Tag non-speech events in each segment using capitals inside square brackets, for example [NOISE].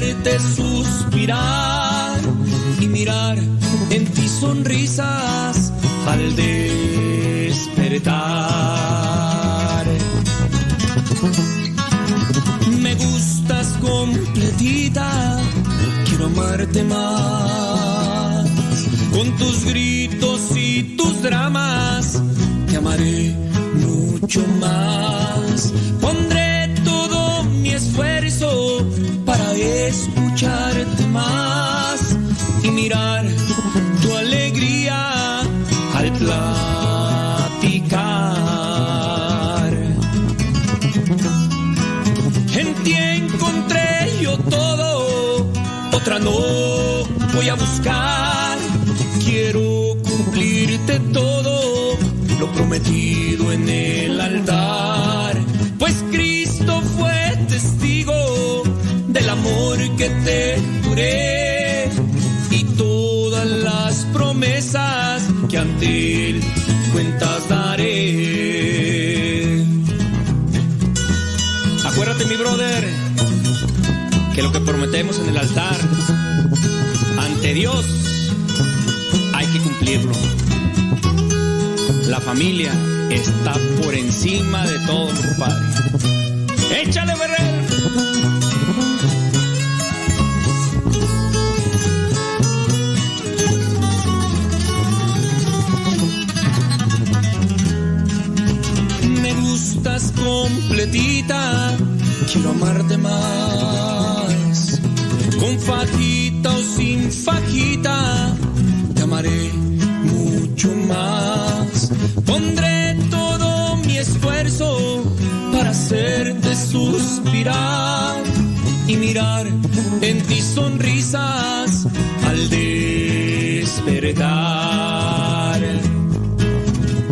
hacerte suspirar y mirar en ti sonrisas al despertar. Me gustas completita, quiero amarte más. Con tus gritos y tus dramas, te amaré mucho más. Mirar tu alegría al platicar. En ti encontré yo todo, otra no voy a buscar. Quiero cumplirte todo, lo prometido en el altar. Cuentas daré. Acuérdate, mi brother, que lo que prometemos en el altar ante Dios hay que cumplirlo. La familia está por encima de todo, compadre. ¡Échale, Ferrer! Amarte más. Con fajita o sin fajita, te amaré mucho más. Pondré todo mi esfuerzo para hacerte suspirar y mirar en ti sonrisas al despertar.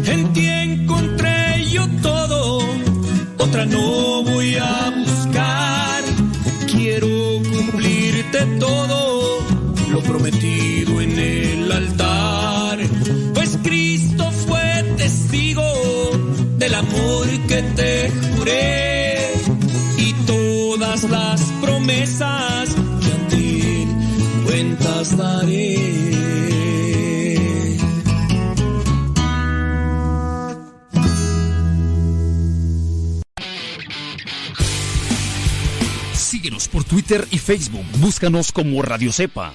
En ti encontré yo todo, otra no voy a cumplirte todo, lo prometido Twitter y Facebook. Búscanos como Radio Cepa.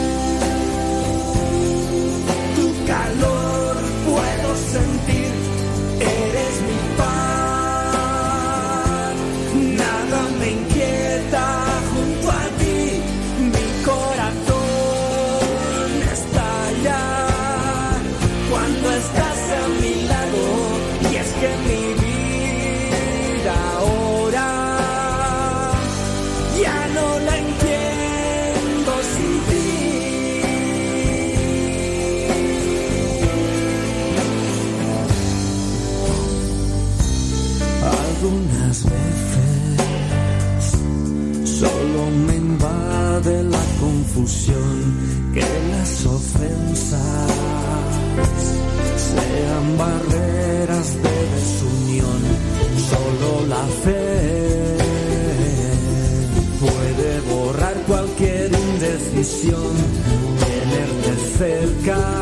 que las ofensas sean barreras de desunión. Solo la fe puede borrar cualquier indecisión. Tenerte cerca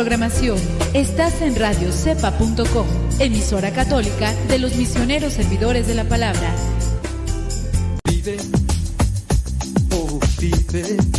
programación. Estás en radiocepa.com, emisora católica de los misioneros servidores de la palabra. Vive, oh vive.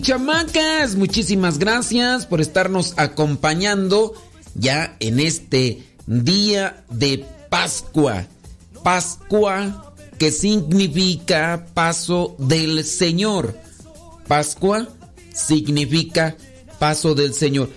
Chamacas, muchísimas gracias por estarnos acompañando ya en este día de Pascua. Pascua que significa paso del Señor. Pascua significa paso del Señor.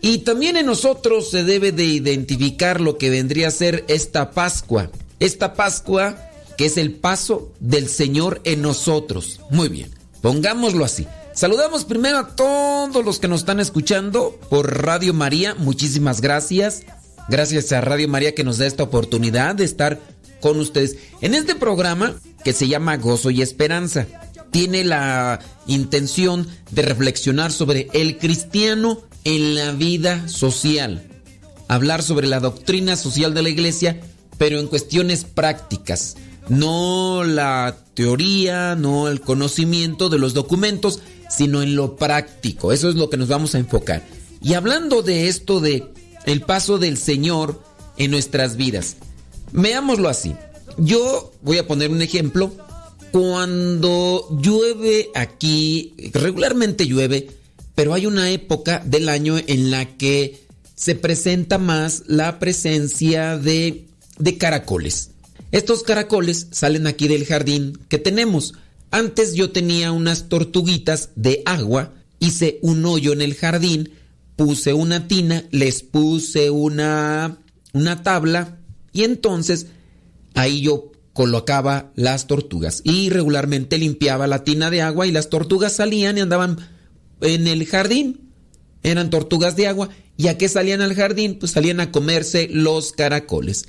Y también en nosotros se debe de identificar lo que vendría a ser esta Pascua. Esta Pascua que es el paso del Señor en nosotros. Muy bien, pongámoslo así. Saludamos primero a todos los que nos están escuchando por Radio María. Muchísimas gracias. Gracias a Radio María que nos da esta oportunidad de estar con ustedes en este programa que se llama Gozo y Esperanza. Tiene la intención de reflexionar sobre el cristiano en la vida social. Hablar sobre la doctrina social de la iglesia, pero en cuestiones prácticas. No la teoría, no el conocimiento de los documentos, sino en lo práctico. Eso es lo que nos vamos a enfocar. Y hablando de esto de el paso del Señor en nuestras vidas. Veámoslo así. Yo voy a poner un ejemplo. Cuando llueve aquí, regularmente llueve, pero hay una época del año en la que se presenta más la presencia de, de caracoles. Estos caracoles salen aquí del jardín que tenemos. Antes yo tenía unas tortuguitas de agua, hice un hoyo en el jardín, puse una tina, les puse una, una tabla y entonces ahí yo colocaba las tortugas y regularmente limpiaba la tina de agua y las tortugas salían y andaban en el jardín. Eran tortugas de agua y a qué salían al jardín? Pues salían a comerse los caracoles.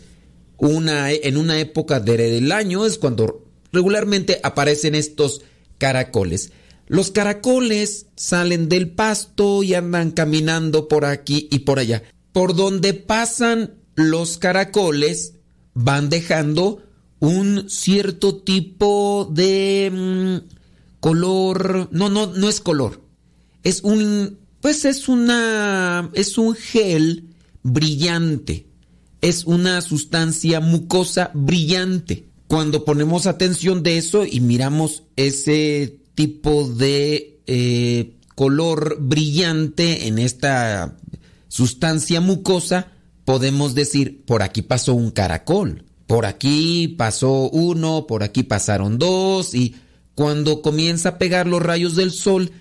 Una, en una época del año es cuando regularmente aparecen estos caracoles. Los caracoles salen del pasto y andan caminando por aquí y por allá. Por donde pasan los caracoles van dejando un cierto tipo de mm, color, no no no es color. Es un pues es una es un gel brillante. Es una sustancia mucosa brillante. Cuando ponemos atención de eso y miramos ese tipo de eh, color brillante en esta sustancia mucosa, podemos decir, por aquí pasó un caracol, por aquí pasó uno, por aquí pasaron dos, y cuando comienza a pegar los rayos del sol,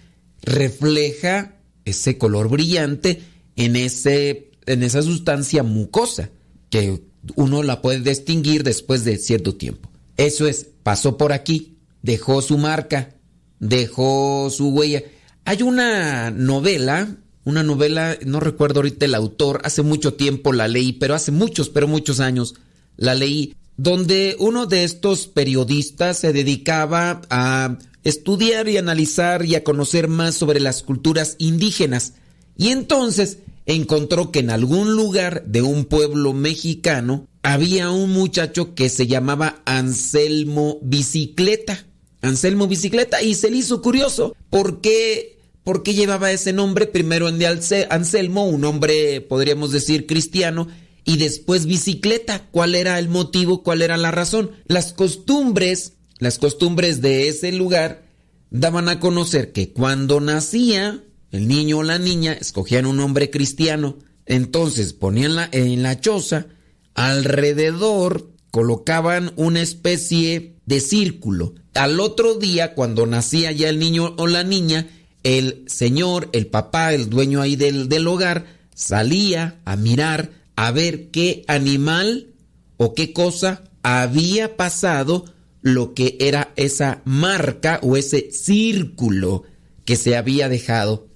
refleja ese color brillante en, ese, en esa sustancia mucosa, que uno la puede distinguir después de cierto tiempo. Eso es, pasó por aquí, dejó su marca, dejó su huella. Hay una novela, una novela, no recuerdo ahorita el autor, hace mucho tiempo la leí, pero hace muchos, pero muchos años la leí, donde uno de estos periodistas se dedicaba a estudiar y analizar y a conocer más sobre las culturas indígenas. Y entonces encontró que en algún lugar de un pueblo mexicano había un muchacho que se llamaba Anselmo Bicicleta. Anselmo Bicicleta y se le hizo curioso por qué, por qué llevaba ese nombre primero en de Anselmo, un nombre podríamos decir cristiano, y después bicicleta. ¿Cuál era el motivo? ¿Cuál era la razón? Las costumbres, las costumbres de ese lugar daban a conocer que cuando nacía el niño o la niña, escogían un nombre cristiano, entonces ponían en la choza, alrededor colocaban una especie de círculo. Al otro día, cuando nacía ya el niño o la niña, el señor, el papá, el dueño ahí del, del hogar, salía a mirar a ver qué animal o qué cosa había pasado lo que era esa marca o ese círculo que se había dejado.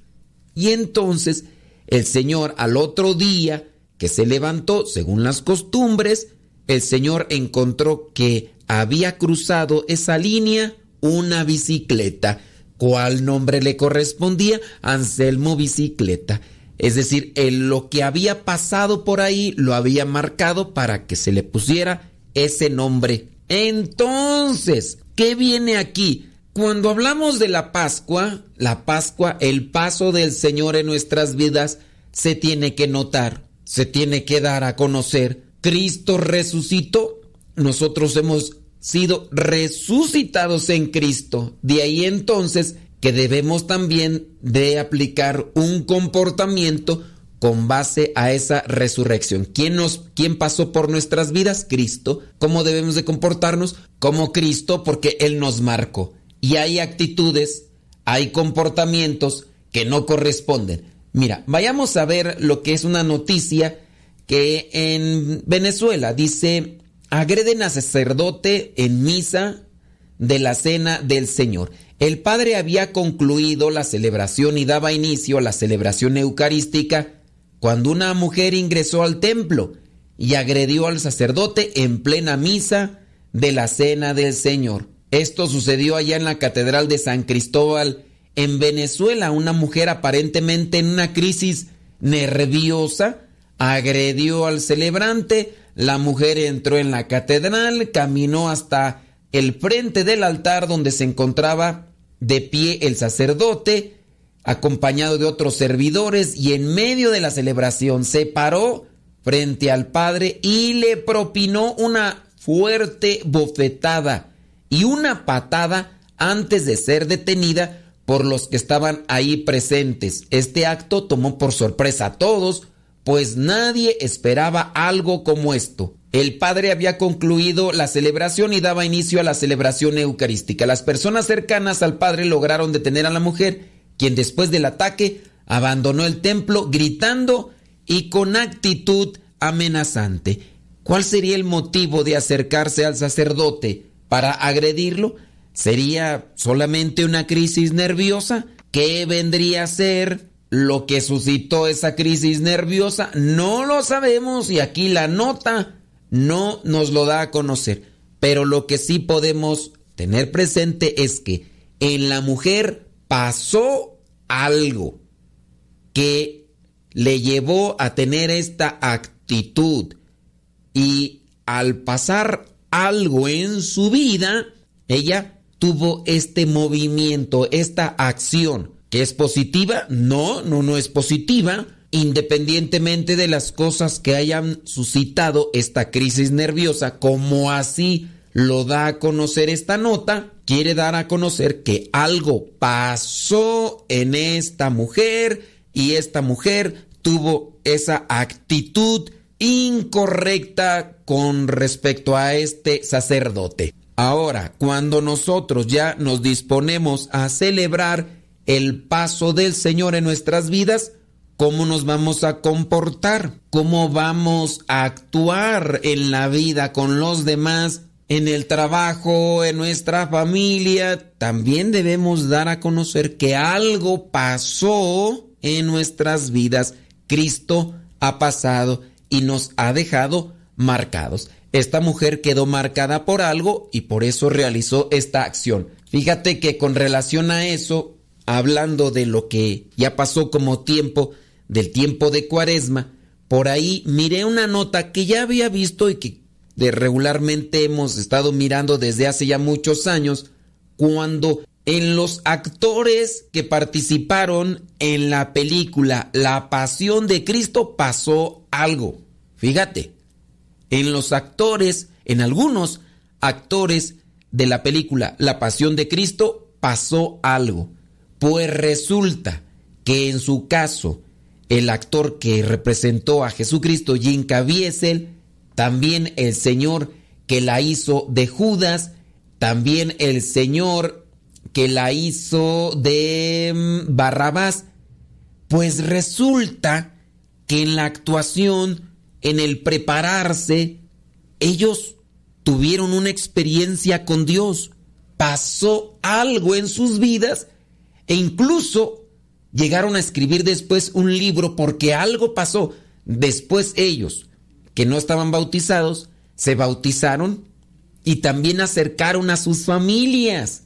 Y entonces el Señor al otro día que se levantó, según las costumbres, el Señor encontró que había cruzado esa línea una bicicleta. ¿Cuál nombre le correspondía? Anselmo Bicicleta. Es decir, lo que había pasado por ahí lo había marcado para que se le pusiera ese nombre. Entonces, ¿qué viene aquí? Cuando hablamos de la Pascua, la Pascua, el paso del Señor en nuestras vidas, se tiene que notar, se tiene que dar a conocer. Cristo resucitó, nosotros hemos sido resucitados en Cristo. De ahí entonces que debemos también de aplicar un comportamiento con base a esa resurrección. ¿Quién, nos, ¿Quién pasó por nuestras vidas? Cristo. ¿Cómo debemos de comportarnos? Como Cristo, porque Él nos marcó. Y hay actitudes, hay comportamientos que no corresponden. Mira, vayamos a ver lo que es una noticia que en Venezuela dice, agreden a sacerdote en misa de la cena del Señor. El padre había concluido la celebración y daba inicio a la celebración eucarística cuando una mujer ingresó al templo y agredió al sacerdote en plena misa de la cena del Señor. Esto sucedió allá en la Catedral de San Cristóbal, en Venezuela. Una mujer aparentemente en una crisis nerviosa agredió al celebrante. La mujer entró en la catedral, caminó hasta el frente del altar donde se encontraba de pie el sacerdote, acompañado de otros servidores, y en medio de la celebración se paró frente al Padre y le propinó una fuerte bofetada y una patada antes de ser detenida por los que estaban ahí presentes. Este acto tomó por sorpresa a todos, pues nadie esperaba algo como esto. El padre había concluido la celebración y daba inicio a la celebración eucarística. Las personas cercanas al padre lograron detener a la mujer quien después del ataque abandonó el templo gritando y con actitud amenazante. ¿Cuál sería el motivo de acercarse al sacerdote para agredirlo? ¿Sería solamente una crisis nerviosa? ¿Qué vendría a ser lo que suscitó esa crisis nerviosa? No lo sabemos y aquí la nota no nos lo da a conocer. Pero lo que sí podemos tener presente es que en la mujer pasó algo que le llevó a tener esta actitud y al pasar algo en su vida, ella tuvo este movimiento, esta acción, que es positiva, no, no, no es positiva, independientemente de las cosas que hayan suscitado esta crisis nerviosa, como así lo da a conocer esta nota, quiere dar a conocer que algo pasó en esta mujer y esta mujer tuvo esa actitud incorrecta con respecto a este sacerdote. Ahora, cuando nosotros ya nos disponemos a celebrar el paso del Señor en nuestras vidas, ¿cómo nos vamos a comportar? ¿Cómo vamos a actuar en la vida con los demás? En el trabajo, en nuestra familia, también debemos dar a conocer que algo pasó en nuestras vidas. Cristo ha pasado y nos ha dejado marcados. Esta mujer quedó marcada por algo y por eso realizó esta acción. Fíjate que con relación a eso, hablando de lo que ya pasó como tiempo, del tiempo de cuaresma, por ahí miré una nota que ya había visto y que de regularmente hemos estado mirando desde hace ya muchos años, cuando en los actores que participaron en la película La Pasión de Cristo pasó algo. Fíjate, en los actores, en algunos actores de la película La Pasión de Cristo pasó algo. Pues resulta que en su caso, el actor que representó a Jesucristo, Jim Caviezel, también el señor que la hizo de Judas, también el señor que la hizo de mm, Barrabás, pues resulta que en la actuación en el prepararse, ellos tuvieron una experiencia con Dios, pasó algo en sus vidas e incluso llegaron a escribir después un libro porque algo pasó. Después ellos, que no estaban bautizados, se bautizaron y también acercaron a sus familias.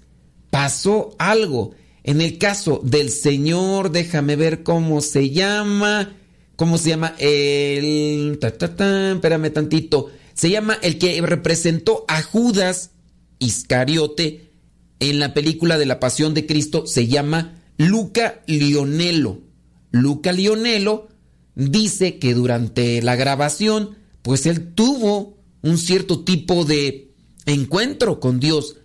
Pasó algo. En el caso del Señor, déjame ver cómo se llama. ¿Cómo se llama? El... espérame tantito. Se llama el que representó a Judas Iscariote en la película de la Pasión de Cristo. Se llama Luca Lionello. Luca Lionello dice que durante la grabación, pues él tuvo un cierto tipo de encuentro con Dios.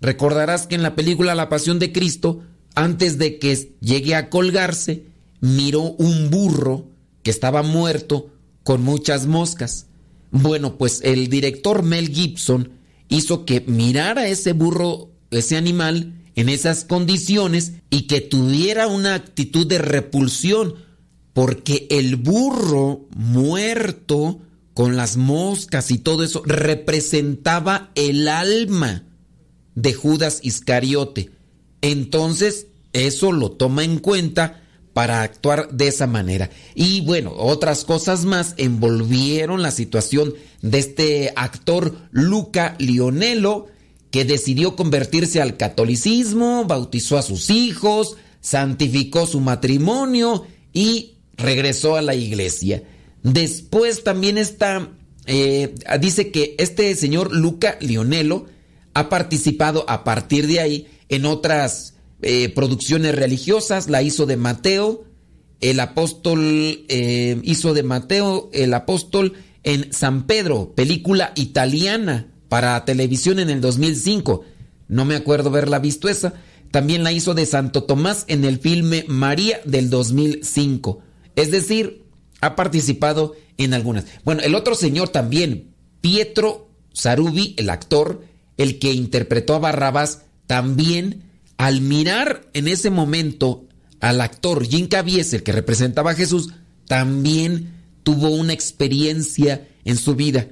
Recordarás que en la película La Pasión de Cristo, antes de que llegue a colgarse, miró un burro que estaba muerto con muchas moscas. Bueno, pues el director Mel Gibson hizo que mirara ese burro, ese animal, en esas condiciones y que tuviera una actitud de repulsión, porque el burro muerto con las moscas y todo eso representaba el alma de Judas Iscariote. Entonces, eso lo toma en cuenta para actuar de esa manera. Y bueno, otras cosas más envolvieron la situación de este actor Luca Lionello, que decidió convertirse al catolicismo, bautizó a sus hijos, santificó su matrimonio y regresó a la iglesia. Después también está, eh, dice que este señor Luca Lionello ha participado a partir de ahí en otras eh, producciones religiosas, la hizo de Mateo, el apóstol eh, hizo de Mateo, el apóstol en San Pedro, película italiana para televisión en el 2005. No me acuerdo haberla visto esa. También la hizo de Santo Tomás en el filme María del 2005. Es decir, ha participado en algunas. Bueno, el otro señor también, Pietro Sarubi, el actor, el que interpretó a Barrabás, también al mirar en ese momento al actor Jim Caviezel que representaba a Jesús, también tuvo una experiencia en su vida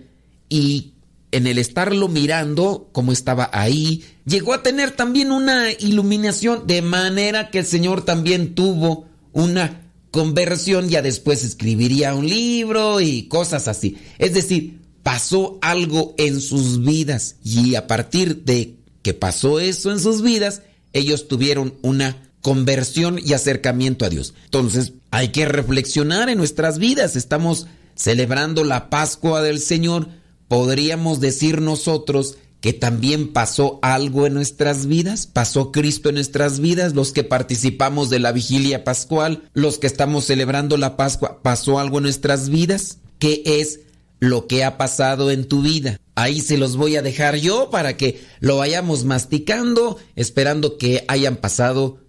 y en el estarlo mirando como estaba ahí, llegó a tener también una iluminación de manera que el Señor también tuvo una conversión, ya después escribiría un libro y cosas así. Es decir, pasó algo en sus vidas y a partir de que pasó eso en sus vidas, ellos tuvieron una conversión y acercamiento a Dios. Entonces, hay que reflexionar en nuestras vidas. Estamos celebrando la Pascua del Señor. Podríamos decir nosotros que también pasó algo en nuestras vidas, pasó Cristo en nuestras vidas, los que participamos de la vigilia pascual, los que estamos celebrando la Pascua, pasó algo en nuestras vidas. ¿Qué es lo que ha pasado en tu vida. Ahí se los voy a dejar yo para que lo vayamos masticando, esperando que hayan pasado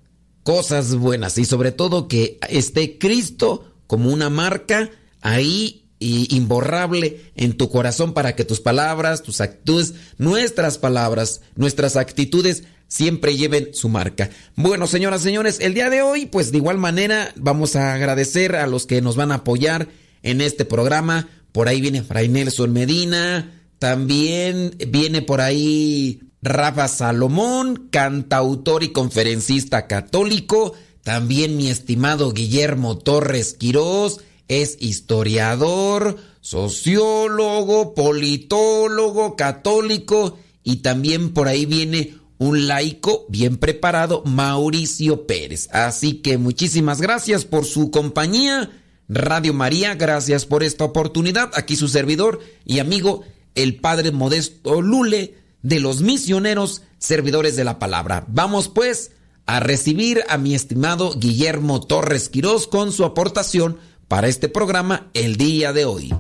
cosas buenas y sobre todo que esté Cristo como una marca ahí y imborrable en tu corazón para que tus palabras, tus actitudes, nuestras palabras, nuestras actitudes siempre lleven su marca. Bueno, señoras, señores, el día de hoy, pues de igual manera vamos a agradecer a los que nos van a apoyar en este programa. Por ahí viene Fray Nelson Medina, también viene por ahí Rafa Salomón, cantautor y conferencista católico. También mi estimado Guillermo Torres Quirós es historiador, sociólogo, politólogo, católico y también por ahí viene un laico bien preparado, Mauricio Pérez. Así que muchísimas gracias por su compañía. Radio María, gracias por esta oportunidad. Aquí su servidor y amigo, el Padre Modesto Lule, de los misioneros servidores de la palabra. Vamos pues a recibir a mi estimado Guillermo Torres Quirós con su aportación para este programa el día de hoy.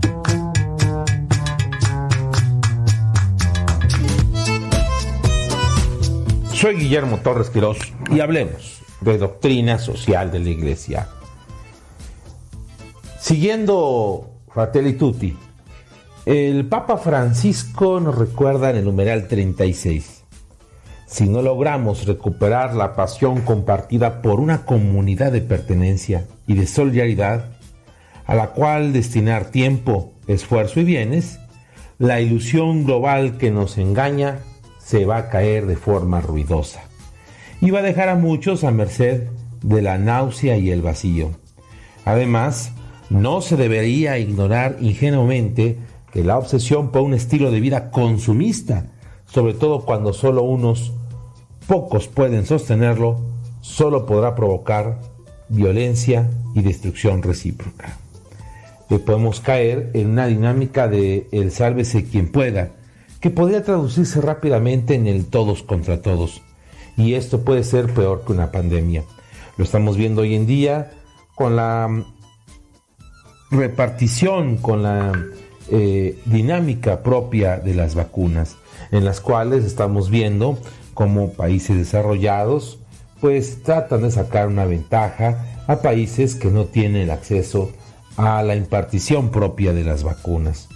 Soy Guillermo Torres Quirós y hablemos de doctrina social de la Iglesia. Siguiendo Fratelli Tutti, el Papa Francisco nos recuerda en el numeral 36. Si no logramos recuperar la pasión compartida por una comunidad de pertenencia y de solidaridad, a la cual destinar tiempo, esfuerzo y bienes, la ilusión global que nos engaña se va a caer de forma ruidosa y va a dejar a muchos a merced de la náusea y el vacío. Además, no se debería ignorar ingenuamente que la obsesión por un estilo de vida consumista, sobre todo cuando solo unos pocos pueden sostenerlo, solo podrá provocar violencia y destrucción recíproca. Le podemos caer en una dinámica de el sálvese quien pueda, que podría traducirse rápidamente en el todos contra todos. Y esto puede ser peor que una pandemia. Lo estamos viendo hoy en día con la repartición, con la eh, dinámica propia de las vacunas, en las cuales estamos viendo como países desarrollados pues tratan de sacar una ventaja a países que no tienen acceso a la impartición propia de las vacunas.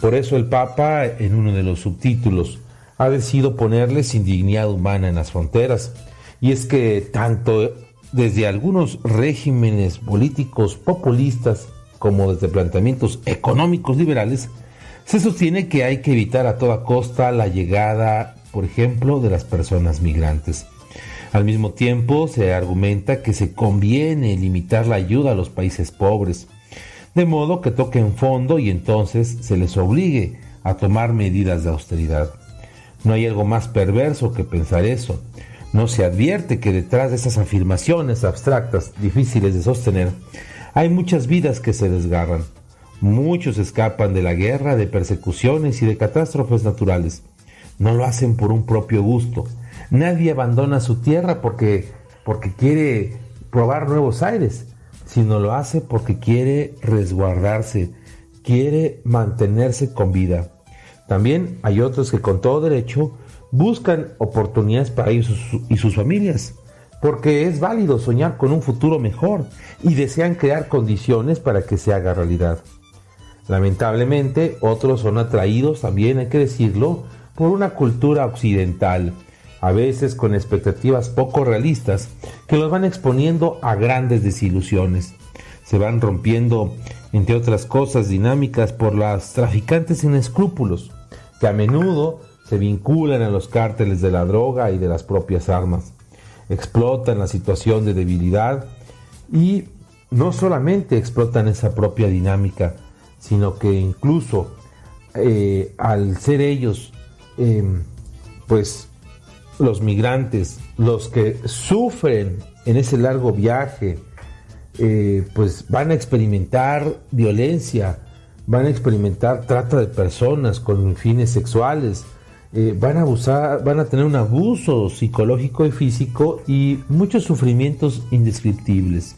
Por eso el Papa, en uno de los subtítulos, ha decidido ponerles indignidad humana en las fronteras. Y es que tanto desde algunos regímenes políticos populistas como desde planteamientos económicos liberales, se sostiene que hay que evitar a toda costa la llegada, por ejemplo, de las personas migrantes. Al mismo tiempo, se argumenta que se conviene limitar la ayuda a los países pobres, de modo que toquen fondo y entonces se les obligue a tomar medidas de austeridad. No hay algo más perverso que pensar eso. No se advierte que detrás de esas afirmaciones abstractas, difíciles de sostener, hay muchas vidas que se desgarran. Muchos escapan de la guerra, de persecuciones y de catástrofes naturales. No lo hacen por un propio gusto. Nadie abandona su tierra porque, porque quiere probar nuevos aires sino lo hace porque quiere resguardarse, quiere mantenerse con vida. También hay otros que con todo derecho buscan oportunidades para ellos y sus familias, porque es válido soñar con un futuro mejor y desean crear condiciones para que se haga realidad. Lamentablemente, otros son atraídos, también hay que decirlo, por una cultura occidental, a veces con expectativas poco realistas que los van exponiendo a grandes desilusiones. Se van rompiendo, entre otras cosas, dinámicas por las traficantes sin escrúpulos, que a menudo se vinculan a los cárteles de la droga y de las propias armas. Explotan la situación de debilidad y no solamente explotan esa propia dinámica, sino que incluso eh, al ser ellos, em, pues los migrantes, los que sufren en ese largo viaje, eh, pues van a experimentar violencia, van a experimentar trata de personas con fines sexuales, eh, van a abusar, van a tener un abuso psicológico y físico y muchos sufrimientos indescriptibles.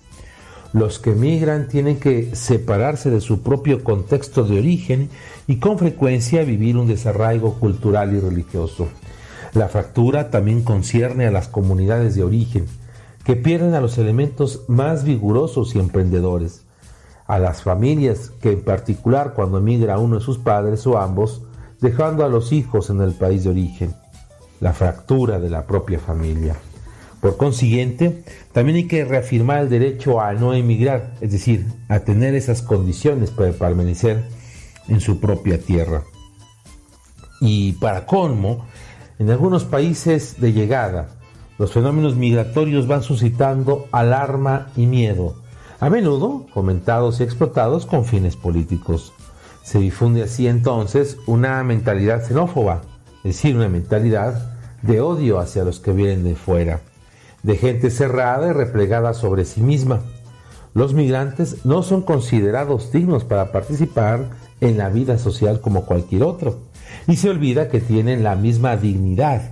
Los que migran tienen que separarse de su propio contexto de origen y con frecuencia vivir un desarraigo cultural y religioso. La fractura también concierne a las comunidades de origen, que pierden a los elementos más vigorosos y emprendedores. a las familias que en particular cuando emigra uno de sus padres o ambos, dejando a los hijos en el país de origen, la fractura de la propia familia. Por consiguiente, también hay que reafirmar el derecho a no emigrar, es decir, a tener esas condiciones para permanecer en su propia tierra. Y para colmo, en algunos países de llegada, los fenómenos migratorios van suscitando alarma y miedo, a menudo comentados y explotados con fines políticos. Se difunde así entonces una mentalidad xenófoba, es decir, una mentalidad de odio hacia los que vienen de fuera, de gente cerrada y replegada sobre sí misma. Los migrantes no son considerados dignos para participar en la vida social como cualquier otro, y se olvida que tienen la misma dignidad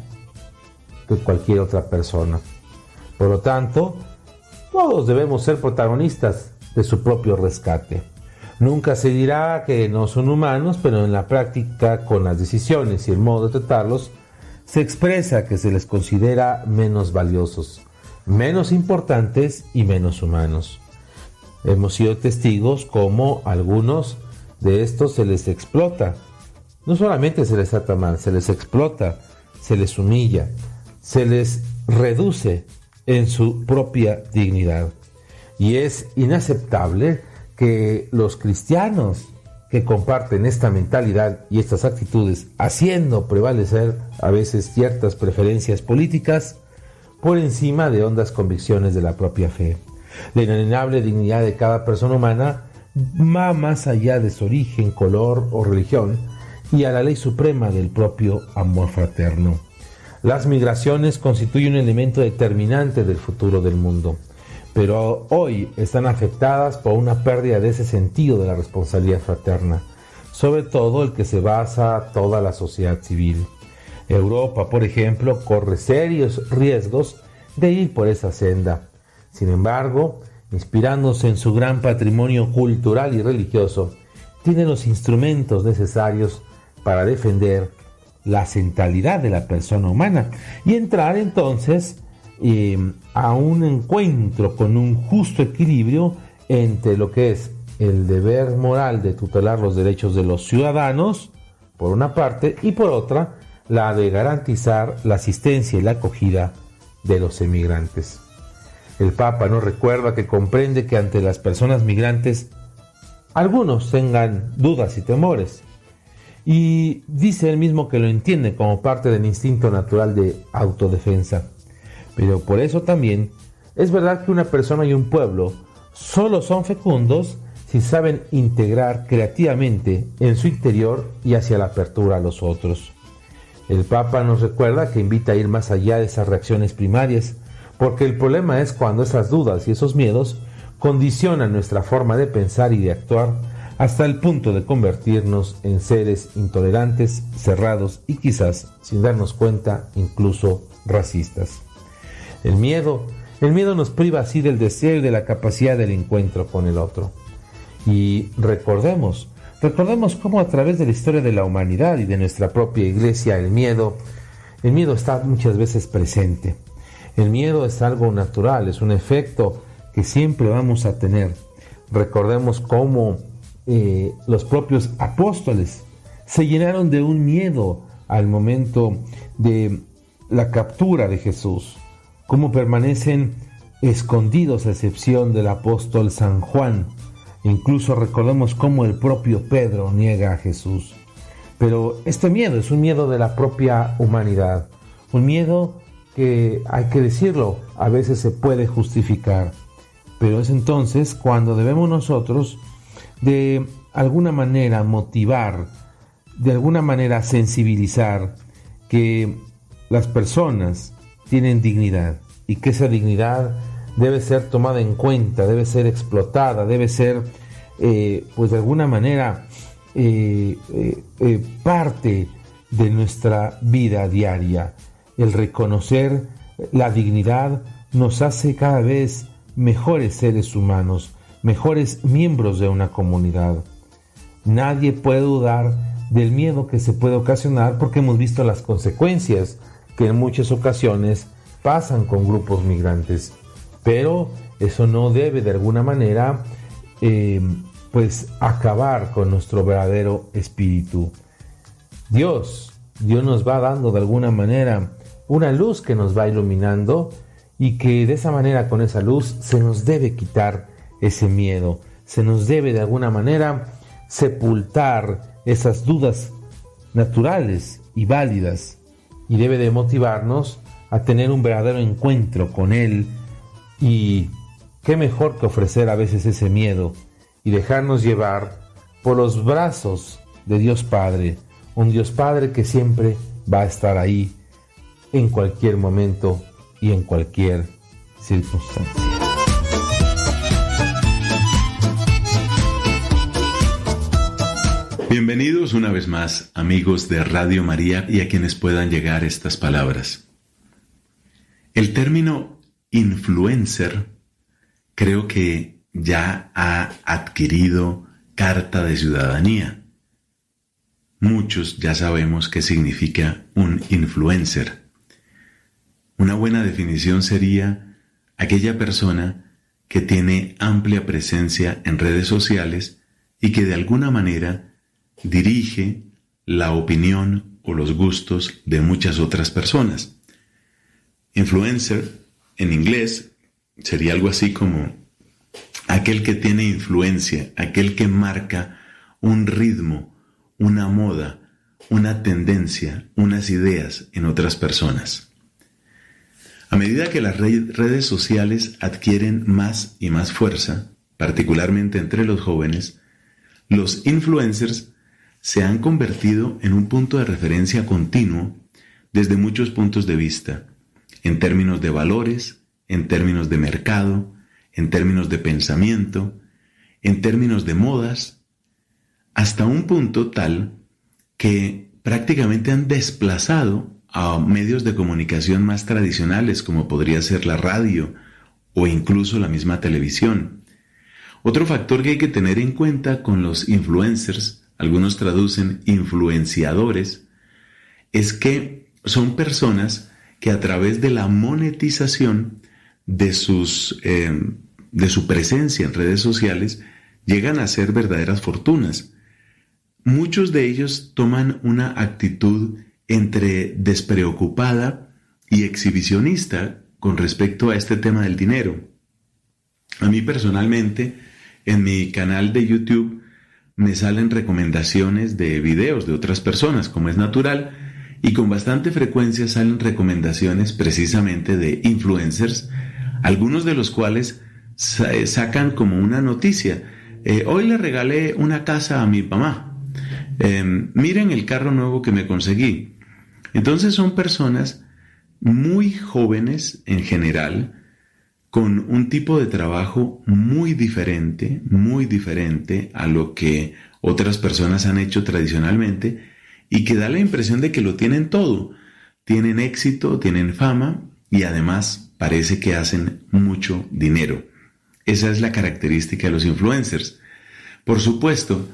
que cualquier otra persona. Por lo tanto, todos debemos ser protagonistas de su propio rescate. Nunca se dirá que no son humanos, pero en la práctica, con las decisiones y el modo de tratarlos, se expresa que se les considera menos valiosos, menos importantes y menos humanos. Hemos sido testigos como algunos de estos se les explota. No solamente se les trata mal, se les explota, se les humilla, se les reduce en su propia dignidad. Y es inaceptable que los cristianos que comparten esta mentalidad y estas actitudes, haciendo prevalecer a veces ciertas preferencias políticas por encima de hondas convicciones de la propia fe. La inalienable dignidad de cada persona humana va más allá de su origen, color o religión y a la ley suprema del propio amor fraterno. Las migraciones constituyen un elemento determinante del futuro del mundo, pero hoy están afectadas por una pérdida de ese sentido de la responsabilidad fraterna, sobre todo el que se basa toda la sociedad civil. Europa, por ejemplo, corre serios riesgos de ir por esa senda. Sin embargo, inspirándose en su gran patrimonio cultural y religioso, tiene los instrumentos necesarios para defender la centralidad de la persona humana y entrar entonces em, a un encuentro con un justo equilibrio entre lo que es el deber moral de tutelar los derechos de los ciudadanos, por una parte, y por otra, la de garantizar la asistencia y la acogida de los emigrantes. El Papa nos recuerda que comprende que ante las personas migrantes algunos tengan dudas y temores, y dice él mismo que lo entiende como parte del instinto natural de autodefensa. Pero por eso también es verdad que una persona y un pueblo solo son fecundos si saben integrar creativamente en su interior y hacia la apertura a los otros. El Papa nos recuerda que invita a ir más allá de esas reacciones primarias, porque el problema es cuando esas dudas y esos miedos condicionan nuestra forma de pensar y de actuar hasta el punto de convertirnos en seres intolerantes, cerrados y quizás, sin darnos cuenta, incluso racistas. El miedo, el miedo nos priva así del deseo y de la capacidad del encuentro con el otro. Y recordemos, recordemos cómo a través de la historia de la humanidad y de nuestra propia iglesia el miedo, el miedo está muchas veces presente. El miedo es algo natural, es un efecto que siempre vamos a tener. Recordemos cómo eh, los propios apóstoles se llenaron de un miedo al momento de la captura de Jesús, cómo permanecen escondidos a excepción del apóstol San Juan. Incluso recordemos cómo el propio Pedro niega a Jesús. Pero este miedo es un miedo de la propia humanidad, un miedo que hay que decirlo, a veces se puede justificar, pero es entonces cuando debemos nosotros de alguna manera motivar, de alguna manera sensibilizar que las personas tienen dignidad y que esa dignidad debe ser tomada en cuenta, debe ser explotada, debe ser, eh, pues de alguna manera, eh, eh, parte de nuestra vida diaria. El reconocer la dignidad nos hace cada vez mejores seres humanos, mejores miembros de una comunidad. Nadie puede dudar del miedo que se puede ocasionar porque hemos visto las consecuencias que en muchas ocasiones pasan con grupos migrantes. Pero eso no debe de alguna manera eh, pues acabar con nuestro verdadero espíritu. Dios, Dios nos va dando de alguna manera una luz que nos va iluminando y que de esa manera, con esa luz, se nos debe quitar ese miedo, se nos debe de alguna manera sepultar esas dudas naturales y válidas y debe de motivarnos a tener un verdadero encuentro con Él y qué mejor que ofrecer a veces ese miedo y dejarnos llevar por los brazos de Dios Padre, un Dios Padre que siempre va a estar ahí en cualquier momento y en cualquier circunstancia. Bienvenidos una vez más, amigos de Radio María y a quienes puedan llegar estas palabras. El término influencer creo que ya ha adquirido carta de ciudadanía. Muchos ya sabemos qué significa un influencer. Una buena definición sería aquella persona que tiene amplia presencia en redes sociales y que de alguna manera dirige la opinión o los gustos de muchas otras personas. Influencer, en inglés, sería algo así como aquel que tiene influencia, aquel que marca un ritmo, una moda, una tendencia, unas ideas en otras personas. A medida que las redes sociales adquieren más y más fuerza, particularmente entre los jóvenes, los influencers se han convertido en un punto de referencia continuo desde muchos puntos de vista, en términos de valores, en términos de mercado, en términos de pensamiento, en términos de modas, hasta un punto tal que prácticamente han desplazado a medios de comunicación más tradicionales como podría ser la radio o incluso la misma televisión. Otro factor que hay que tener en cuenta con los influencers, algunos traducen influenciadores, es que son personas que a través de la monetización de, sus, eh, de su presencia en redes sociales llegan a ser verdaderas fortunas. Muchos de ellos toman una actitud entre despreocupada y exhibicionista con respecto a este tema del dinero. A mí personalmente, en mi canal de YouTube, me salen recomendaciones de videos de otras personas, como es natural, y con bastante frecuencia salen recomendaciones precisamente de influencers, algunos de los cuales sacan como una noticia. Eh, hoy le regalé una casa a mi mamá. Em, miren el carro nuevo que me conseguí. Entonces son personas muy jóvenes en general, con un tipo de trabajo muy diferente, muy diferente a lo que otras personas han hecho tradicionalmente y que da la impresión de que lo tienen todo. Tienen éxito, tienen fama y además parece que hacen mucho dinero. Esa es la característica de los influencers. Por supuesto,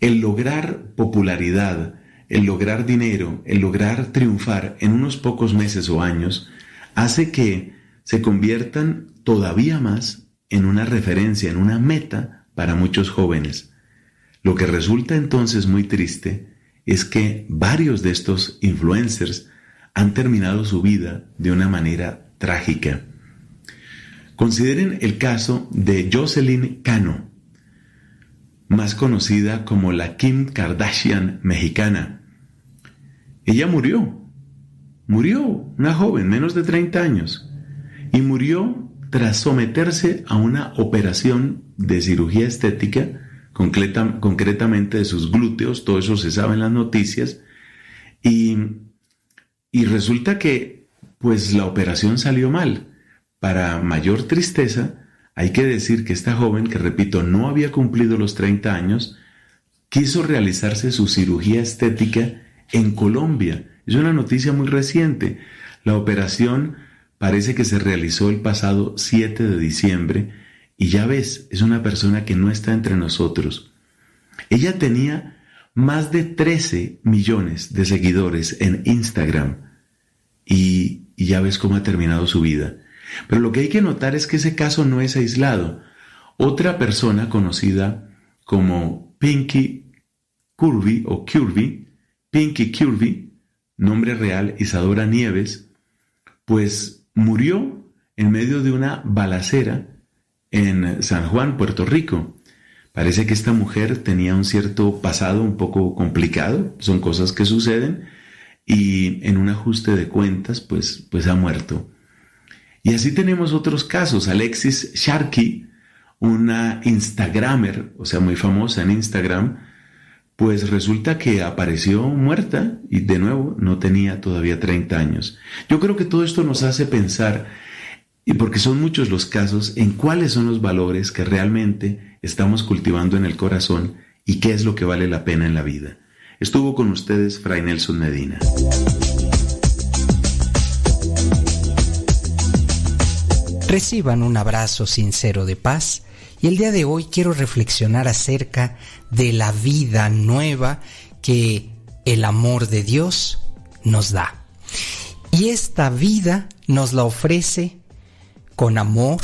el lograr popularidad, el lograr dinero, el lograr triunfar en unos pocos meses o años, hace que se conviertan todavía más en una referencia, en una meta para muchos jóvenes. Lo que resulta entonces muy triste es que varios de estos influencers han terminado su vida de una manera trágica. Consideren el caso de Jocelyn Cano, más conocida como la Kim Kardashian mexicana. Ella murió, murió, una joven, menos de 30 años, y murió tras someterse a una operación de cirugía estética, concretamente de sus glúteos, todo eso se sabe en las noticias, y, y resulta que pues la operación salió mal. Para mayor tristeza, hay que decir que esta joven, que repito, no había cumplido los 30 años, quiso realizarse su cirugía estética en Colombia. Es una noticia muy reciente. La operación parece que se realizó el pasado 7 de diciembre y ya ves, es una persona que no está entre nosotros. Ella tenía más de 13 millones de seguidores en Instagram y, ya ves cómo ha terminado su vida. Pero lo que hay que notar es que ese caso no es aislado. Otra persona conocida como Pinky Curvy o Curvy, Pinky Curvy, nombre real Isadora Nieves, pues murió en medio de una balacera en San Juan, Puerto Rico. Parece que esta mujer tenía un cierto pasado un poco complicado, son cosas que suceden, y en un ajuste de cuentas, pues, pues ha muerto. Y así tenemos otros casos. Alexis Sharkey, una Instagramer, o sea, muy famosa en Instagram, pues resulta que apareció muerta y de nuevo no tenía todavía 30 años. Yo creo que todo esto nos hace pensar, y porque son muchos los casos, en cuáles son los valores que realmente estamos cultivando en el corazón y qué es lo que vale la pena en la vida. Estuvo con ustedes Fray Nelson Medina. Reciban un abrazo sincero de paz y el día de hoy quiero reflexionar acerca de la vida nueva que el amor de Dios nos da. Y esta vida nos la ofrece con amor,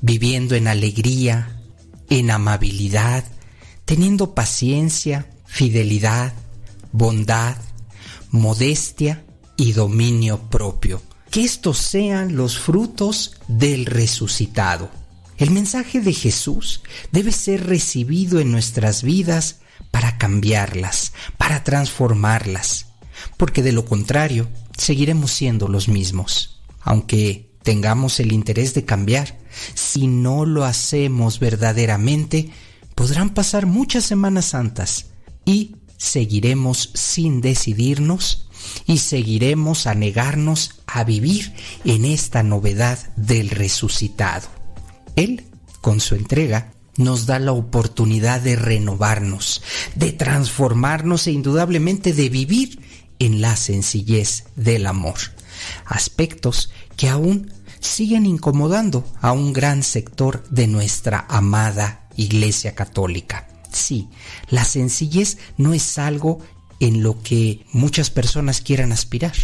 viviendo en alegría, en amabilidad, teniendo paciencia, fidelidad, bondad, modestia y dominio propio que estos sean los frutos del resucitado. El mensaje de Jesús debe ser recibido en nuestras vidas para cambiarlas, para transformarlas, porque de lo contrario seguiremos siendo los mismos. Aunque tengamos el interés de cambiar, si no lo hacemos verdaderamente, podrán pasar muchas Semanas Santas y seguiremos sin decidirnos y seguiremos a negarnos a vivir en esta novedad del resucitado. Él, con su entrega, nos da la oportunidad de renovarnos, de transformarnos e indudablemente de vivir en la sencillez del amor. Aspectos que aún siguen incomodando a un gran sector de nuestra amada Iglesia Católica. Sí, la sencillez no es algo en lo que muchas personas quieran aspirar.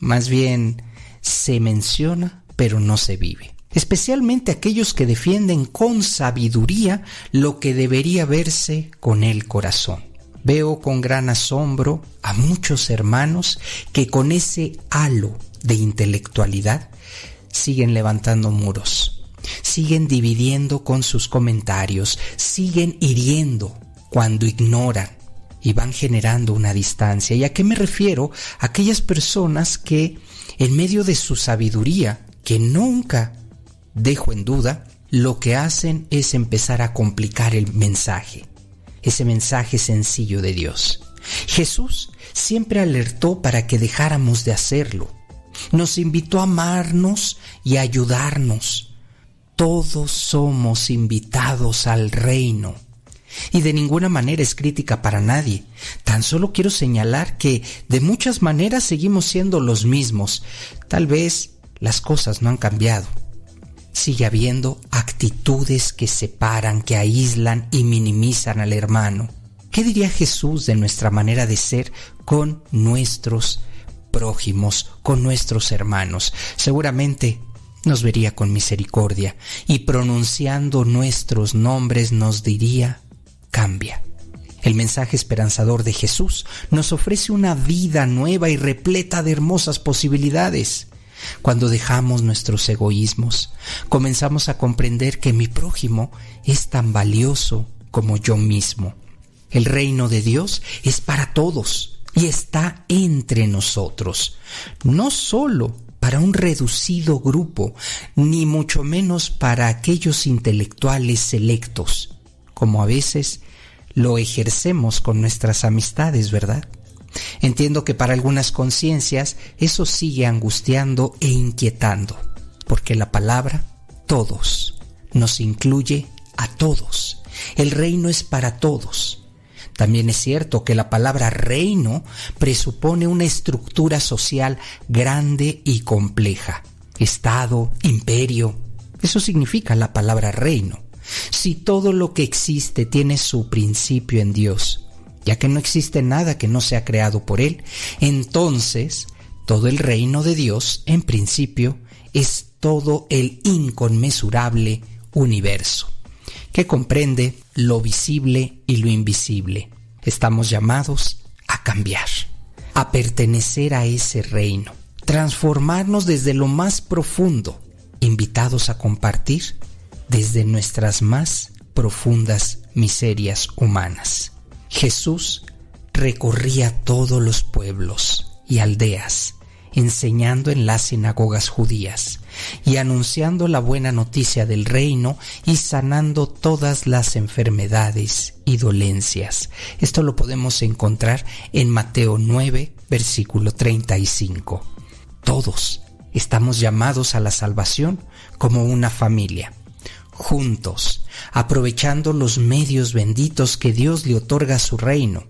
Más bien se menciona, pero no se vive. Especialmente aquellos que defienden con sabiduría lo que debería verse con el corazón. Veo con gran asombro a muchos hermanos que con ese halo de intelectualidad siguen levantando muros, siguen dividiendo con sus comentarios, siguen hiriendo cuando ignoran y van generando una distancia. ¿Y a qué me refiero? Aquellas personas que en medio de su sabiduría, que nunca dejo en duda, lo que hacen es empezar a complicar el mensaje, ese mensaje sencillo de Dios. Jesús siempre alertó para que dejáramos de hacerlo. Nos invitó a amarnos y a ayudarnos. Todos somos invitados al reino y de ninguna manera es crítica para nadie. Tan solo quiero señalar que de muchas maneras seguimos siendo los mismos. Tal vez las cosas no han cambiado. Sigue habiendo actitudes que separan, que aíslan y minimizan al hermano. ¿Qué diría Jesús de nuestra manera de ser con nuestros prójimos, con nuestros hermanos? Seguramente nos vería con misericordia y pronunciando nuestros nombres nos diría, cambia. El mensaje esperanzador de Jesús nos ofrece una vida nueva y repleta de hermosas posibilidades. Cuando dejamos nuestros egoísmos, comenzamos a comprender que mi prójimo es tan valioso como yo mismo. El reino de Dios es para todos y está entre nosotros, no solo para un reducido grupo, ni mucho menos para aquellos intelectuales selectos como a veces lo ejercemos con nuestras amistades, ¿verdad? Entiendo que para algunas conciencias eso sigue angustiando e inquietando, porque la palabra todos nos incluye a todos. El reino es para todos. También es cierto que la palabra reino presupone una estructura social grande y compleja. Estado, imperio, eso significa la palabra reino si todo lo que existe tiene su principio en Dios, ya que no existe nada que no sea creado por Él, entonces todo el reino de Dios, en principio, es todo el inconmensurable universo, que comprende lo visible y lo invisible. Estamos llamados a cambiar, a pertenecer a ese reino, transformarnos desde lo más profundo, invitados a compartir desde nuestras más profundas miserias humanas. Jesús recorría todos los pueblos y aldeas, enseñando en las sinagogas judías y anunciando la buena noticia del reino y sanando todas las enfermedades y dolencias. Esto lo podemos encontrar en Mateo 9, versículo 35. Todos estamos llamados a la salvación como una familia, juntos, aprovechando los medios benditos que Dios le otorga a su reino.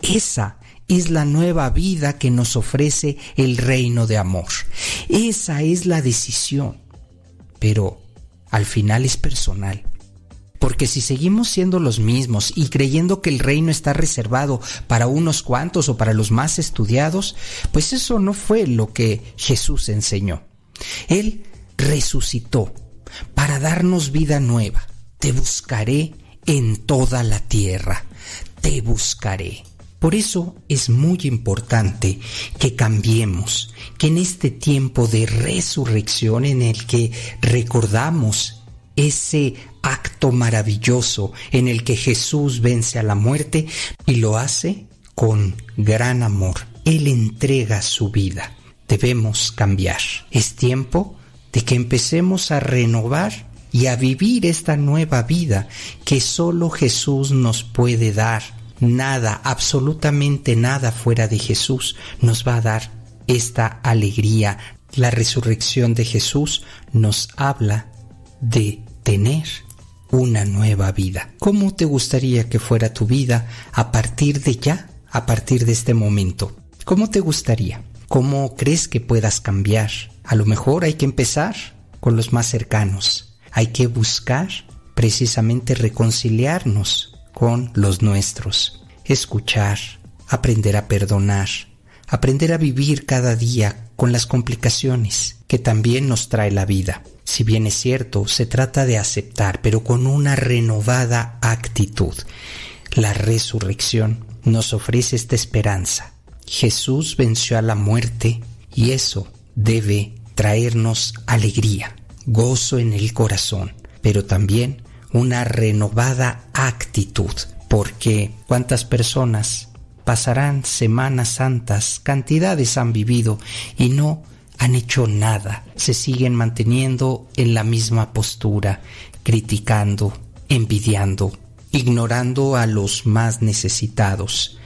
Esa es la nueva vida que nos ofrece el reino de amor. Esa es la decisión. Pero al final es personal. Porque si seguimos siendo los mismos y creyendo que el reino está reservado para unos cuantos o para los más estudiados, pues eso no fue lo que Jesús enseñó. Él resucitó para darnos vida nueva. Te buscaré en toda la tierra. Te buscaré. Por eso es muy importante que cambiemos, que en este tiempo de resurrección en el que recordamos ese acto maravilloso en el que Jesús vence a la muerte y lo hace con gran amor. Él entrega su vida. Debemos cambiar. Es tiempo de que empecemos a renovar y a vivir esta nueva vida que solo Jesús nos puede dar nada, absolutamente nada fuera de Jesús nos va a dar esta alegría. La resurrección de Jesús nos habla de tener una nueva vida. ¿Cómo te gustaría que fuera tu vida a partir de ya, a partir de este momento? ¿Cómo te gustaría? ¿Cómo crees que puedas cambiar? A lo mejor hay que empezar con los más cercanos. Hay que buscar precisamente reconciliarnos con los nuestros, escuchar, aprender a perdonar, aprender a vivir cada día con las complicaciones que también nos trae la vida. Si bien es cierto, se trata de aceptar, pero con una renovada actitud. La resurrección nos ofrece esta esperanza. Jesús venció a la muerte y eso debe traernos alegría, gozo en el corazón, pero también una renovada actitud, porque cuántas personas pasarán semanas santas, cantidades han vivido y no han hecho nada, se siguen manteniendo en la misma postura, criticando, envidiando, ignorando a los más necesitados.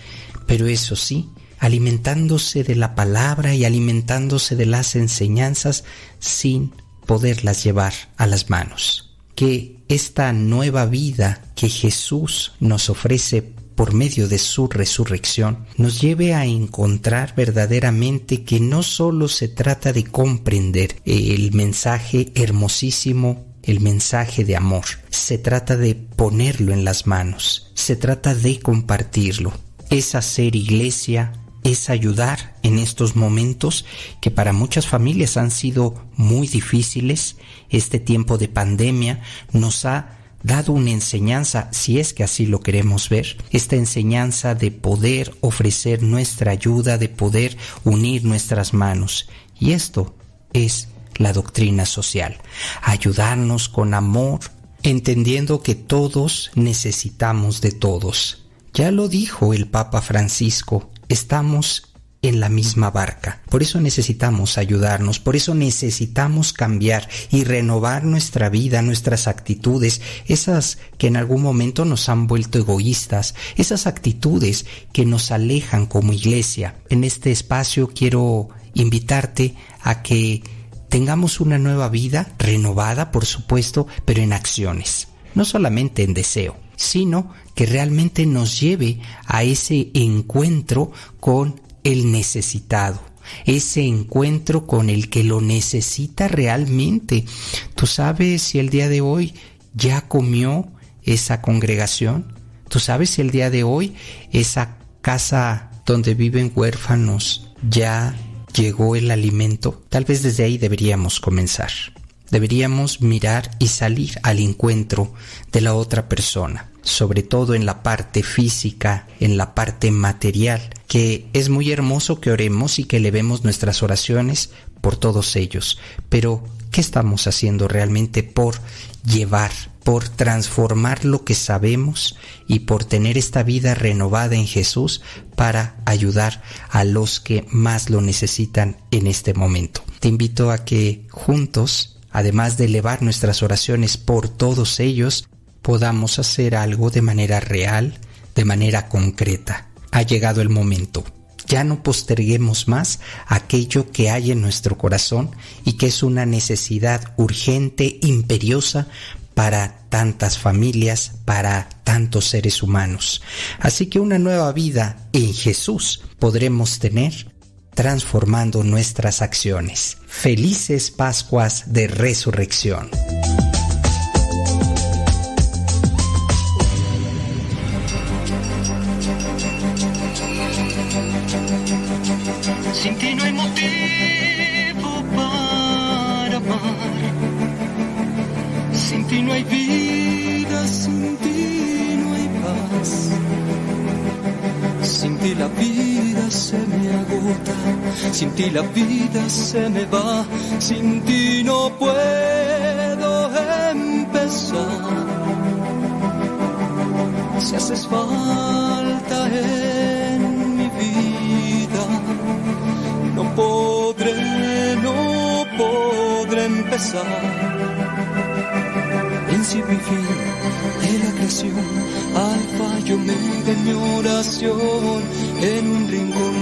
Pero eso sí, alimentándose de la palabra y alimentándose de las enseñanzas sin poderlas llevar a las manos. Que esta nueva vida que Jesús nos ofrece por medio de su resurrección, nos lleve a encontrar verdaderamente que no solo se trata de comprender el mensaje hermosísimo, el mensaje de amor, se trata de ponerlo en las manos, se trata de compartirlo, es hacer iglesia, es ayudar en estos momentos que para muchas familias han sido muy difíciles. Este tiempo de pandemia nos ha dado una enseñanza, si es que así lo queremos ver, esta enseñanza de poder ofrecer nuestra ayuda, de poder unir nuestras manos. Y esto es la doctrina social, ayudarnos con amor, entendiendo que todos necesitamos de todos. Ya lo dijo el Papa Francisco, estamos en la misma barca. Por eso necesitamos ayudarnos, por eso necesitamos cambiar y renovar nuestra vida, nuestras actitudes, esas que en algún momento nos han vuelto egoístas, esas actitudes que nos alejan como iglesia. En este espacio quiero invitarte a que tengamos una nueva vida, renovada por supuesto, pero en acciones, no solamente en deseo sino que realmente nos lleve a ese encuentro con el necesitado, ese encuentro con el que lo necesita realmente. ¿Tú sabes si el día de hoy ya comió esa congregación? ¿Tú sabes si el día de hoy esa casa donde viven huérfanos ya llegó el alimento? Tal vez desde ahí deberíamos comenzar. Deberíamos mirar y salir al encuentro de la otra persona. sobre todo en la parte física, en la parte material, que es muy hermoso que oremos y que elevemos nuestras oraciones por todos ellos. Pero, ¿qué estamos haciendo realmente por llevar, por transformar lo que sabemos y por tener esta vida renovada en Jesús para ayudar a los que más lo necesitan en este momento? Te invito a que juntos, además de elevar nuestras oraciones por todos ellos, podamos hacer algo de manera real, de manera concreta. Ha llegado el momento. Ya no posterguemos más aquello que hay en nuestro corazón y que es una necesidad urgente, imperiosa para tantas familias, para tantos seres humanos. Así que una nueva vida en Jesús podremos tener transformando nuestras acciones. Felices Pascuas de Resurrección. Sin ti la vida se me va, sin ti no puedo empezar. Si haces falta en mi vida, no podré, no podré empezar. Principio y fin de la creación, alfa y omega en mi oración, en un rincón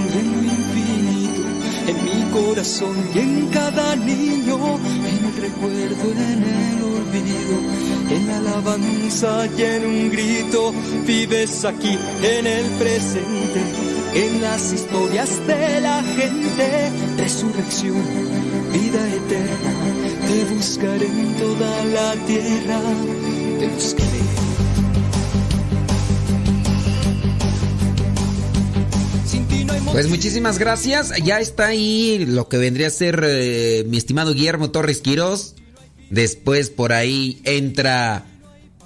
en mi corazón y en cada niño, en el recuerdo, en el olvido, en la alabanza y en un grito, vives aquí en el presente en las historias de la gente, resurrección, vida eterna, te buscaré en toda la tierra, te buscaré. Pues muchísimas gracias. Ya está ahí lo que vendría a ser eh, mi estimado Guillermo Torres Quirós. Después por ahí entra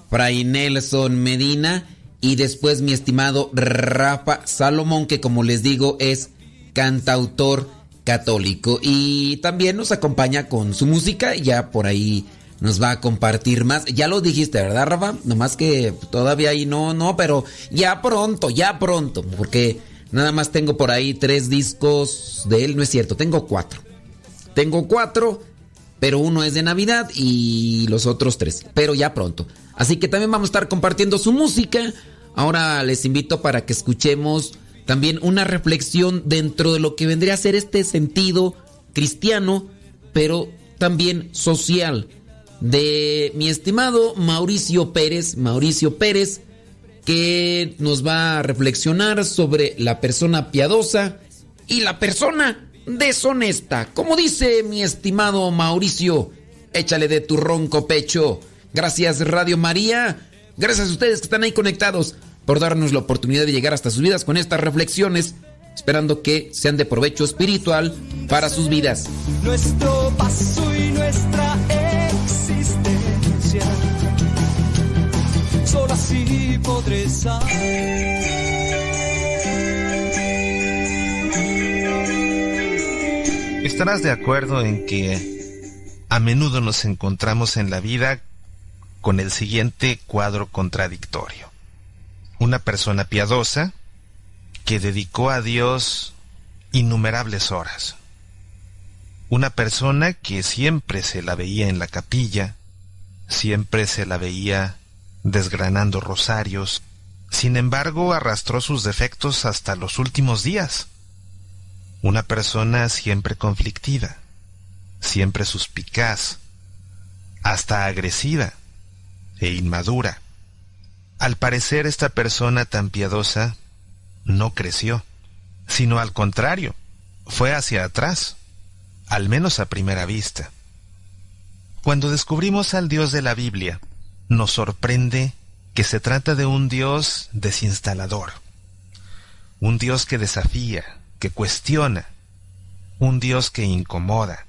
Fray Nelson Medina. Y después mi estimado Rafa Salomón, que como les digo es cantautor católico. Y también nos acompaña con su música. Ya por ahí nos va a compartir más. Ya lo dijiste, ¿verdad, Rafa? Nomás que todavía ahí no, no, pero ya pronto, ya pronto. Porque nada más tengo por ahí tres discos de él. No es cierto, tengo cuatro. Tengo cuatro, pero uno es de Navidad y los otros tres. Pero ya pronto. Así que también vamos a estar compartiendo su música. Ahora les invito para que escuchemos también una reflexión dentro de lo que vendría a ser este sentido cristiano, pero también social, de mi estimado Mauricio Pérez, Mauricio Pérez, que nos va a reflexionar sobre la persona piadosa y la persona deshonesta. Como dice mi estimado Mauricio, échale de tu ronco pecho. Gracias Radio María. Gracias a ustedes que están ahí conectados por darnos la oportunidad de llegar hasta sus vidas con estas reflexiones, esperando que sean de provecho espiritual para sus vidas. Nuestro paso y nuestra Estarás de acuerdo en que a menudo nos encontramos en la vida con el siguiente cuadro contradictorio. Una persona piadosa que dedicó a Dios innumerables horas. Una persona que siempre se la veía en la capilla, siempre se la veía desgranando rosarios, sin embargo arrastró sus defectos hasta los últimos días. Una persona siempre conflictiva, siempre suspicaz, hasta agresiva e inmadura. Al parecer esta persona tan piadosa no creció, sino al contrario, fue hacia atrás, al menos a primera vista. Cuando descubrimos al Dios de la Biblia, nos sorprende que se trata de un Dios desinstalador, un Dios que desafía, que cuestiona, un Dios que incomoda,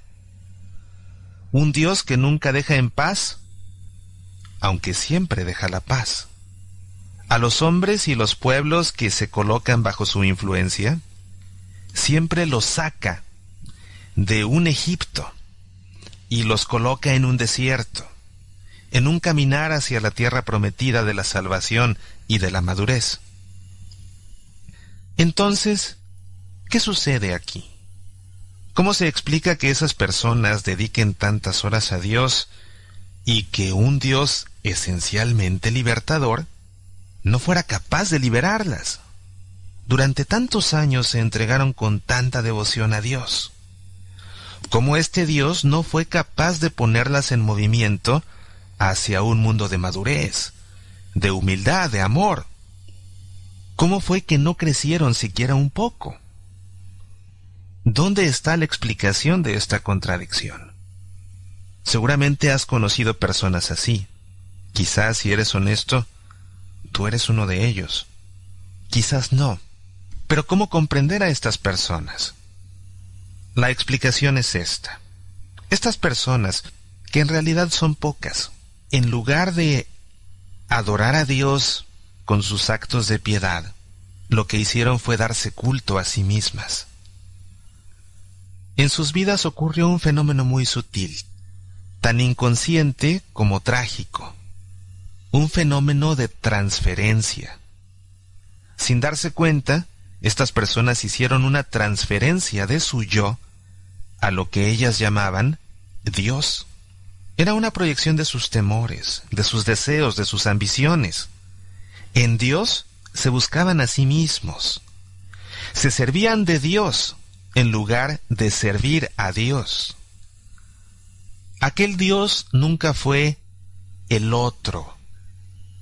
un Dios que nunca deja en paz, aunque siempre deja la paz, a los hombres y los pueblos que se colocan bajo su influencia, siempre los saca de un Egipto y los coloca en un desierto, en un caminar hacia la tierra prometida de la salvación y de la madurez. Entonces, ¿qué sucede aquí? ¿Cómo se explica que esas personas dediquen tantas horas a Dios y que un Dios esencialmente libertador no fuera capaz de liberarlas? Durante tantos años se entregaron con tanta devoción a Dios. ¿Cómo este Dios no fue capaz de ponerlas en movimiento hacia un mundo de madurez, de humildad, de amor? ¿Cómo fue que no crecieron siquiera un poco? ¿Dónde está la explicación de esta contradicción? Seguramente has conocido personas así. Quizás, si eres honesto, tú eres uno de ellos. Quizás no. Pero ¿cómo comprender a estas personas? La explicación es esta. Estas personas, que en realidad son pocas, en lugar de adorar a Dios con sus actos de piedad, lo que hicieron fue darse culto a sí mismas. En sus vidas ocurrió un fenómeno muy sutil, tan inconsciente como trágico, un fenómeno de transferencia. Sin darse cuenta, estas personas hicieron una transferencia de su yo a lo que ellas llamaban Dios. Era una proyección de sus temores, de sus deseos, de sus ambiciones. En Dios se buscaban a sí mismos. Se servían de Dios en lugar de servir a Dios. Aquel Dios nunca fue el otro.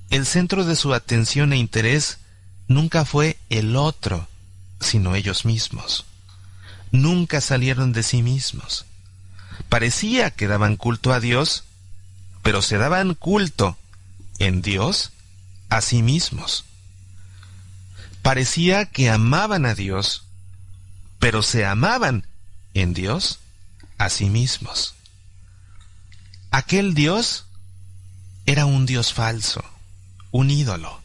El centro de su atención e interés nunca fue el otro, sino ellos mismos. Nunca salieron de sí mismos. Parecía que daban culto a Dios, pero se daban culto en Dios a sí mismos. Parecía que amaban a Dios, pero se amaban en Dios a sí mismos. Aquel Dios era un Dios falso, un ídolo,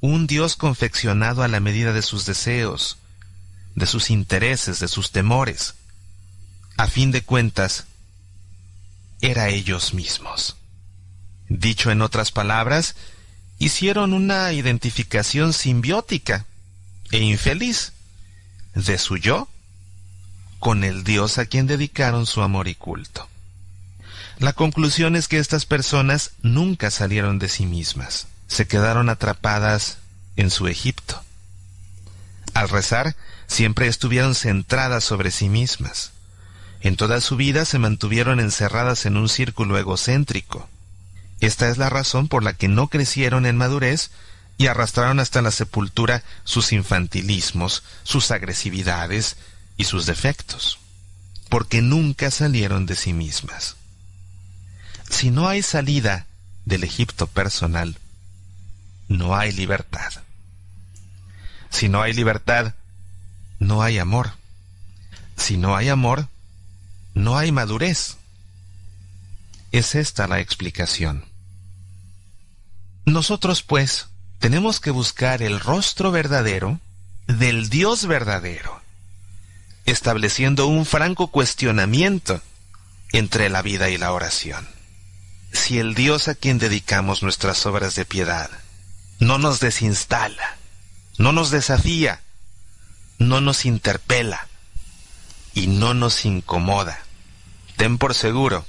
un Dios confeccionado a la medida de sus deseos, de sus intereses, de sus temores. A fin de cuentas, era ellos mismos. Dicho en otras palabras, hicieron una identificación simbiótica e infeliz de su yo con el Dios a quien dedicaron su amor y culto. La conclusión es que estas personas nunca salieron de sí mismas, se quedaron atrapadas en su Egipto. Al rezar, siempre estuvieron centradas sobre sí mismas. En toda su vida se mantuvieron encerradas en un círculo egocéntrico, esta es la razón por la que no crecieron en madurez y arrastraron hasta la sepultura sus infantilismos, sus agresividades y sus defectos, porque nunca salieron de sí mismas. Si no hay salida del Egipto personal, no hay libertad. Si no hay libertad, no hay amor. Si no hay amor, no hay madurez. Es esta la explicación. Nosotros, pues, tenemos que buscar el rostro verdadero del Dios verdadero, estableciendo un franco cuestionamiento entre la vida y la oración. Si el Dios a quien dedicamos nuestras obras de piedad no nos desinstala, no nos desafía, no nos interpela y no nos incomoda, ten por seguro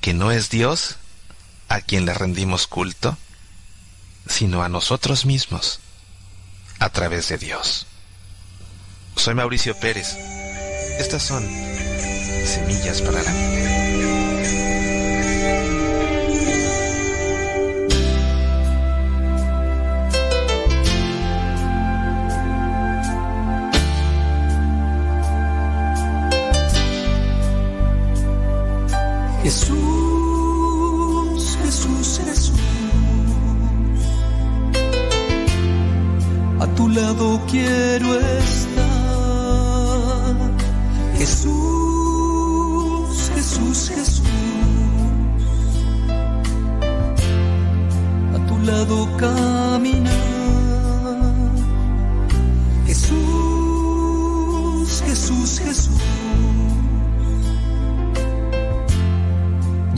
que no es Dios a quien le rendimos culto, sino a nosotros mismos a través de Dios. Soy Mauricio Pérez. Estas son semillas para la vida. Jesús. tu lado quiero estar. Jesús, Jesús, Jesús. A tu lado caminar.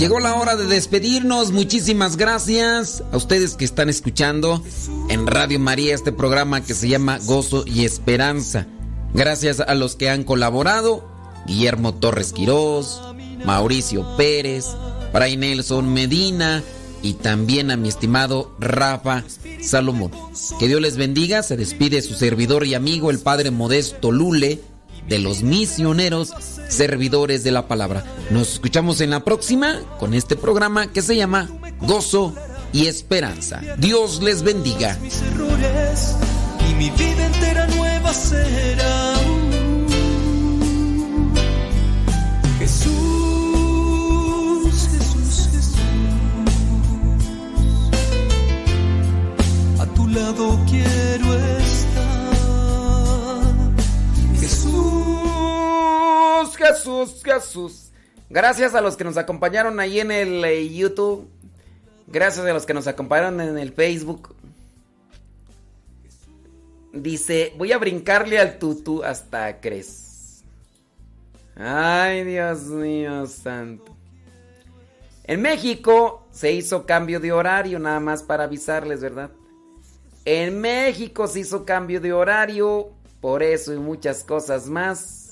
Llegó la hora de despedirnos. Muchísimas gracias a ustedes que están escuchando en Radio María este programa que se llama Gozo y Esperanza. Gracias a los que han colaborado. Guillermo Torres Quirós, Mauricio Pérez, Fray Nelson Medina y también a mi estimado Rafa Salomón. Que Dios les bendiga. Se despide su servidor y amigo, el Padre Modesto Lule, de los misioneros servidores de la palabra. Nos escuchamos en la próxima con este programa que se llama Gozo y Esperanza. Dios les bendiga. Y mi vida entera nueva será. Jesús, Jesús, Jesús. A tu lado quiero estar. Jesús, Jesús. Gracias a los que nos acompañaron ahí en el eh, YouTube. Gracias a los que nos acompañaron en el Facebook. Dice, voy a brincarle al tutú hasta Cres. Ay, Dios mío santo. En México se hizo cambio de horario, nada más para avisarles, ¿verdad? En México se hizo cambio de horario, por eso y muchas cosas más.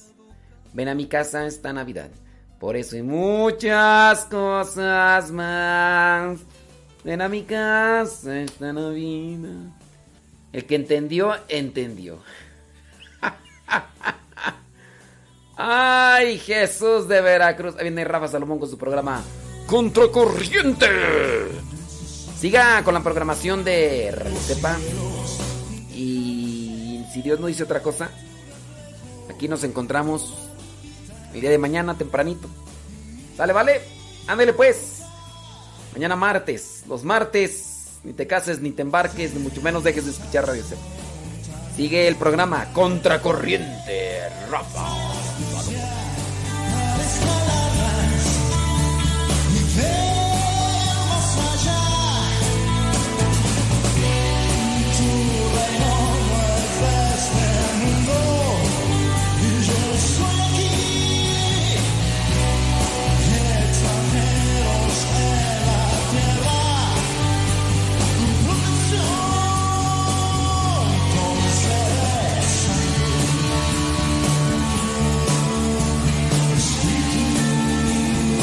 Ven a mi casa esta Navidad. Por eso y muchas cosas más. Ven a mi casa esta Navidad. El que entendió, entendió. [LAUGHS] Ay, Jesús de Veracruz. Ahí viene Rafa Salomón con su programa Contracorriente. Siga con la programación de Radio Cepa. Y si Dios no dice otra cosa, aquí nos encontramos el día de mañana tempranito. Sale, vale. Ándale pues. Mañana martes. Los martes. Ni te cases, ni te embarques, ni mucho menos dejes de escuchar Radio Cepa. Sigue el programa Contracorriente, Rafa.